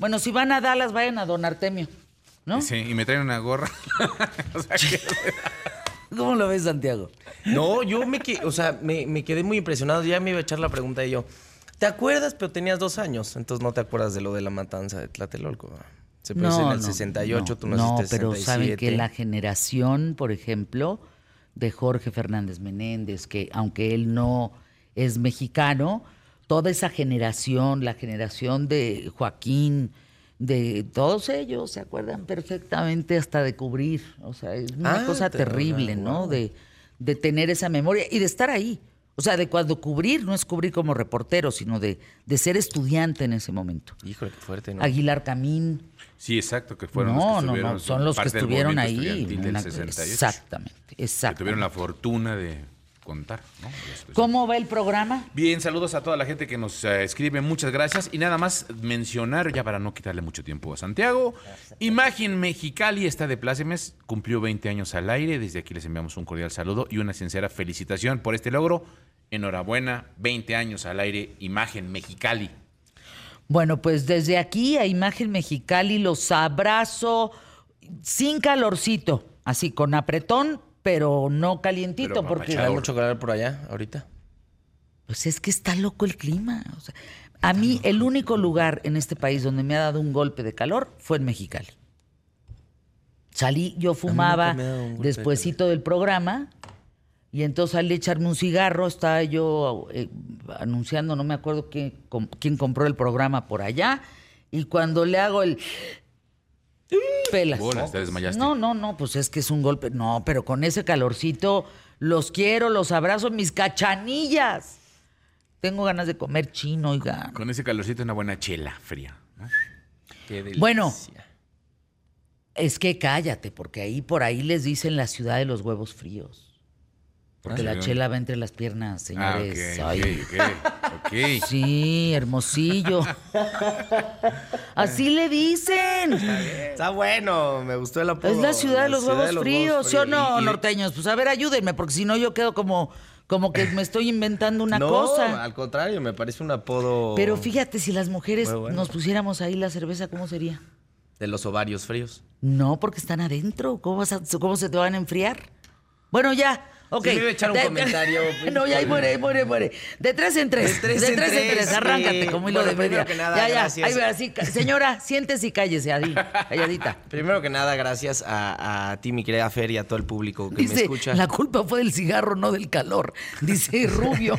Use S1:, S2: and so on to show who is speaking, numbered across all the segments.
S1: Bueno, si van a Dallas, vayan a Don Artemio, ¿no?
S2: Sí, y me traen una gorra. O sea, que-
S1: ¿Cómo lo ves, Santiago?
S3: No, yo me, que- o sea, me, me quedé muy impresionado. Ya me iba a echar la pregunta y yo, ¿te acuerdas? Pero tenías dos años, entonces no te acuerdas de lo de la matanza de Tlatelolco. Se produce en el 68, tú
S1: no,
S3: naciste en
S1: pero saben que
S3: 67.
S1: la generación, por ejemplo, de Jorge Fernández Menéndez, que aunque él no es mexicano, toda esa generación, la generación de Joaquín, de todos ellos, se acuerdan perfectamente hasta de cubrir. O sea, es una
S3: Ah,
S1: cosa
S3: te-
S1: terrible. ¿no? De, de tener esa memoria y de estar ahí. O sea, de cuando cubrir, no es cubrir como reportero, sino de, de ser estudiante en ese momento.
S3: Híjole, qué fuerte, ¿no?
S1: Aguilar Camín,
S2: Sí, exacto, que fueron
S1: no,
S2: los que
S1: no,
S2: estuvieron.
S1: no, son los que estuvieron ahí.
S2: del
S1: una-
S2: 68,
S1: Exactamente,
S2: Que
S1: exactamente.
S2: tuvieron la fortuna de contar,
S1: ¿Cómo va el programa?
S2: Bien, saludos a toda la gente que nos eh, escribe, muchas gracias. Y nada más mencionar, ya para no quitarle mucho tiempo a Santiago, Imagen Mexicali está de plácemes, cumplió 20 años al aire. Desde aquí les enviamos un cordial saludo y una sincera felicitación por este logro. Enhorabuena, 20 años al aire, Imagen Mexicali.
S1: Bueno, pues desde aquí a Imagen Mexicali los abrazo sin calorcito, así con apretón, pero no calientito,
S2: Pero
S1: porque
S3: ¿Hay mucho calor por allá ahorita?
S1: pues es que está loco el clima. o sea, a mí el único lugar en este país donde me ha dado un golpe de calor fue en Mexicali. Salí, yo fumaba
S3: un golpe de
S1: despuesito del programa y entonces al echarme un cigarro estaba yo eh, anunciando, no me acuerdo quién, com- quién compró el programa por allá y cuando le hago el pelas.
S2: Bolas, te desmayaste.
S1: No, no, no, pues es que es un golpe. No, pero con ese calorcito los quiero, los abrazo, mis cachanillas. Tengo ganas de comer chino, oiga.
S2: Con ese calorcito, una buena chela fría. ¿no?
S3: Qué delicia.
S1: Bueno. Es que cállate, porque ahí por ahí les dicen la ciudad de los huevos fríos. Porque
S2: Ah,
S1: la chela va entre las piernas,
S2: Ah,
S1: señores.
S2: ok,
S1: Ay,
S2: ok, ok, ok.
S1: Sí, hermosillo. Así le dicen.
S3: Está bueno, me gustó el apodo.
S1: Es la ciudad de los
S3: ciudad
S1: huevos fríos, ¿sí o no,
S3: Y- y-
S1: norteños? Pues a ver, ayúdenme, porque si no yo quedo como, como que me estoy inventando una
S3: no,
S1: cosa.
S3: al contrario, me parece un apodo
S1: Pero fíjate, si las mujeres
S3: bueno.
S1: nos pusiéramos ahí la cerveza, ¿cómo sería?
S3: de los ovarios fríos.
S1: No, porque están adentro. ¿Cómo, vas a- cómo se te van a enfriar? Bueno, ya. Ok.
S3: Sí, me iba a echar un
S1: De-
S3: comentario, pues,
S1: no, ya ahí muere, ahí muere, muere. De tres en tres.
S3: De tres en tres,
S1: Arráncate
S3: sí.
S1: como hilo
S3: Bueno,
S1: de
S3: primero
S1: media.
S3: que nada,
S1: ya, ya.
S3: gracias.
S1: Ahí así. Señora, siéntese y cállese, ahí, calladita.
S3: Primero que nada, gracias a, a ti, mi querida Fer, y a todo el público que me escucha.
S1: la culpa fue del cigarro, no del calor. Dice Rubio.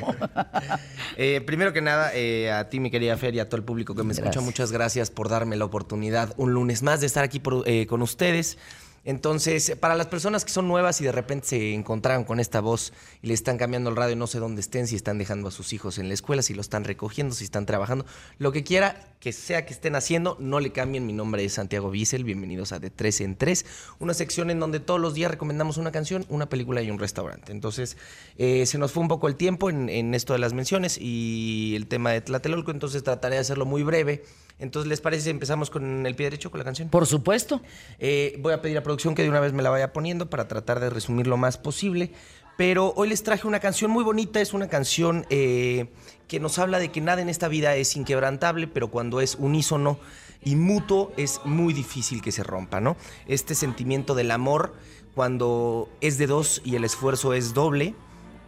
S3: Eh, primero que nada, eh, a ti, mi querida Fer, y a todo el público que me escucha, muchas gracias por darme la oportunidad un lunes más de estar aquí por- eh, con ustedes. Entonces, para las personas que son nuevas y de repente se encontraron con esta voz y le están cambiando el radio, no sé dónde estén, si están dejando a sus hijos en la escuela, si lo están recogiendo, si están trabajando, lo que quiera que sea que estén haciendo, no le cambien. Mi nombre es Santiago Bissell, bienvenidos a De Tres en Tres, una sección en donde todos los días recomendamos una canción, una película y un restaurante. Entonces, eh, se nos fue un poco el tiempo en, en esto de las menciones y el tema de Tlatelolco, entonces trataré de hacerlo muy breve. Entonces, ¿les parece si empezamos con el pie derecho, con la canción?
S1: Por supuesto.
S3: Eh, voy a pedir a producción que de una vez me la vaya poniendo para tratar de resumir lo más posible. Pero hoy les traje una canción muy bonita, es una canción eh, que nos habla de que nada en esta vida es inquebrantable, pero cuando es unísono y mutuo es muy difícil que se rompa, ¿no? Este sentimiento del amor, cuando es de dos y el esfuerzo es doble,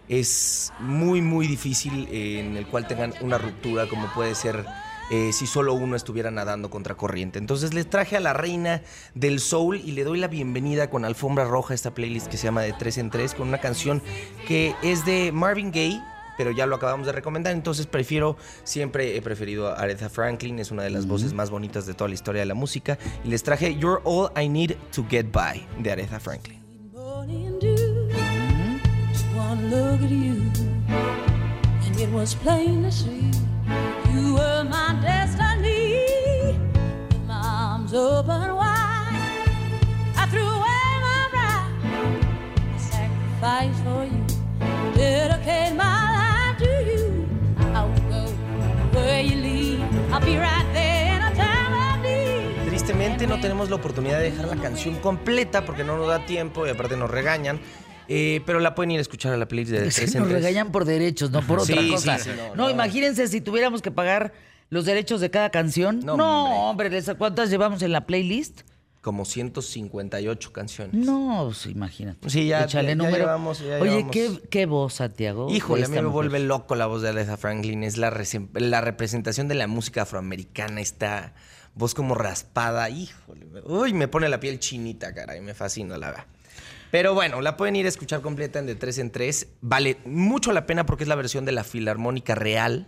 S3: es muy, muy difícil eh, en el cual tengan una ruptura como puede ser eh, si solo uno estuviera nadando contra corriente. Entonces les traje a la reina del soul y le doy la bienvenida con Alfombra Roja, esta playlist que se llama De Tres en Tres, con una canción que es de Marvin Gaye. Pero ya lo acabamos de recomendar, entonces prefiero, siempre he preferido a Aretha Franklin, es una de las voces más bonitas de toda la historia de la música. Y les traje You're All I Need to Get By de Aretha Franklin. Tristemente no tenemos la oportunidad de dejar la canción completa porque no nos da tiempo y aparte nos regañan. Eh, pero la pueden ir a escuchar a la playlist de Tres en
S1: nos regañan por derechos, no por
S3: Sí,
S1: otra
S3: sí,
S1: cosa.
S3: sí,
S1: no,
S3: no, no.
S1: imagínense si tuviéramos que pagar los derechos de cada canción.
S3: No,
S1: No, hombre, ¿les- ¿cuántas llevamos en la playlist?
S3: Como 158 canciones.
S1: No, pues, imagínate.
S3: Sí, ya-
S1: Échale
S3: ya- ya
S1: número.
S3: llevamos, ya
S1: Oye,
S3: llevamos.
S1: ¿qué, qué voz, Santiago.
S3: Híjole, a mí me
S1: mujer.
S3: vuelve loco la voz de Aretha Franklin. Es la, la representación de la música afroamericana. Esta voz como raspada. Híjole. me- Uy, me pone la piel chinita, caray. Me fascina, la verdad. Pero bueno, la pueden ir a escuchar completa en de 3 en 3. Vale mucho la pena porque es la versión de la Filarmónica Real.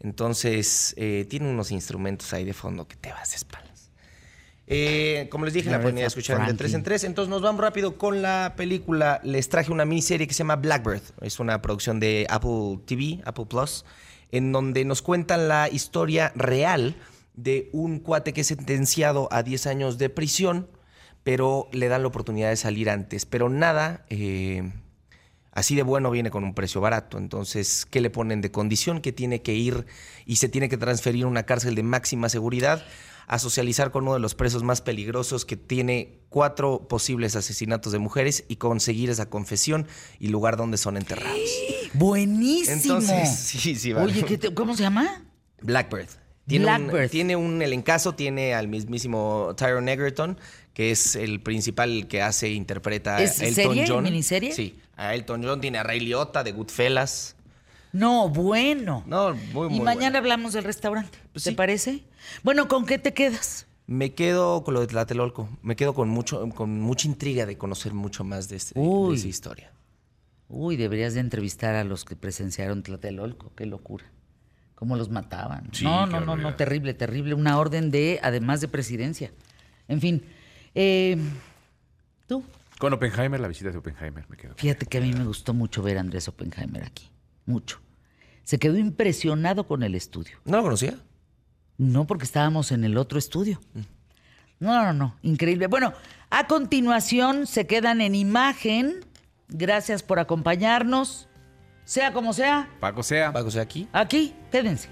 S3: Entonces, eh, tiene unos instrumentos ahí de fondo que te vas de espaldas. Eh, como les dije, la pueden ir a escuchar de 3 en. 3. Entonces nos vamos rápido con la película. Les traje una miniserie que se llama Blackbird. Es una producción de Apple TV, Apple Plus, en donde nos cuentan la historia real de un cuate que es sentenciado a 10 años de prisión, pero le dan la oportunidad de salir antes. Pero nada, eh, así de bueno viene con un precio barato. Entonces, ¿qué le ponen de condición? Que tiene que ir y se tiene que transferir a una cárcel de máxima seguridad a socializar con uno de los presos más peligrosos que tiene cuatro posibles asesinatos de mujeres y conseguir esa confesión y lugar donde son enterrados.
S1: Buenísimo.
S3: Entonces, sí, sí, vale.
S1: Oye, ¿qué te- ¿cómo se llama?
S3: Blackbird. Tiene Un, tiene un elencazo, tiene al mismísimo Tyrone Egerton, que es el principal que hace, interpreta a
S1: ¿Es
S3: Elton
S1: serie,
S3: John.
S1: miniserie?
S3: Sí, a Elton John, tiene a Ray Liotta de Goodfellas.
S1: No, bueno.
S3: No, muy, muy
S1: y mañana hablamos del restaurante.
S3: Pues
S1: ¿Te
S3: sí.
S1: parece? Bueno, ¿con qué te quedas?
S3: Me quedo con lo de Tlatelolco. Me quedo con mucho, con mucha intriga de conocer mucho más de, este, de esa historia.
S1: Uy, deberías de entrevistar a los que presenciaron Tlatelolco. Qué locura. Cómo los mataban.
S2: Sí,
S1: no, no, no, no, terrible, terrible. Una orden de, además de presidencia. En fin. eh, Tú,
S2: Con Oppenheimer, la visita de Oppenheimer, me quedo.
S1: fíjate que a mí me gustó mucho ver a Andrés Oppenheimer aquí. Mucho. Se quedó impresionado con el estudio.
S3: ¿No lo conocía?
S1: No, porque estábamos en el otro estudio. No, no, no, increíble. Bueno, a continuación se quedan en imagen. Gracias por acompañarnos. Sea como sea,
S2: Paco sea.
S3: Paco, sea aquí.
S1: aquí, quédense.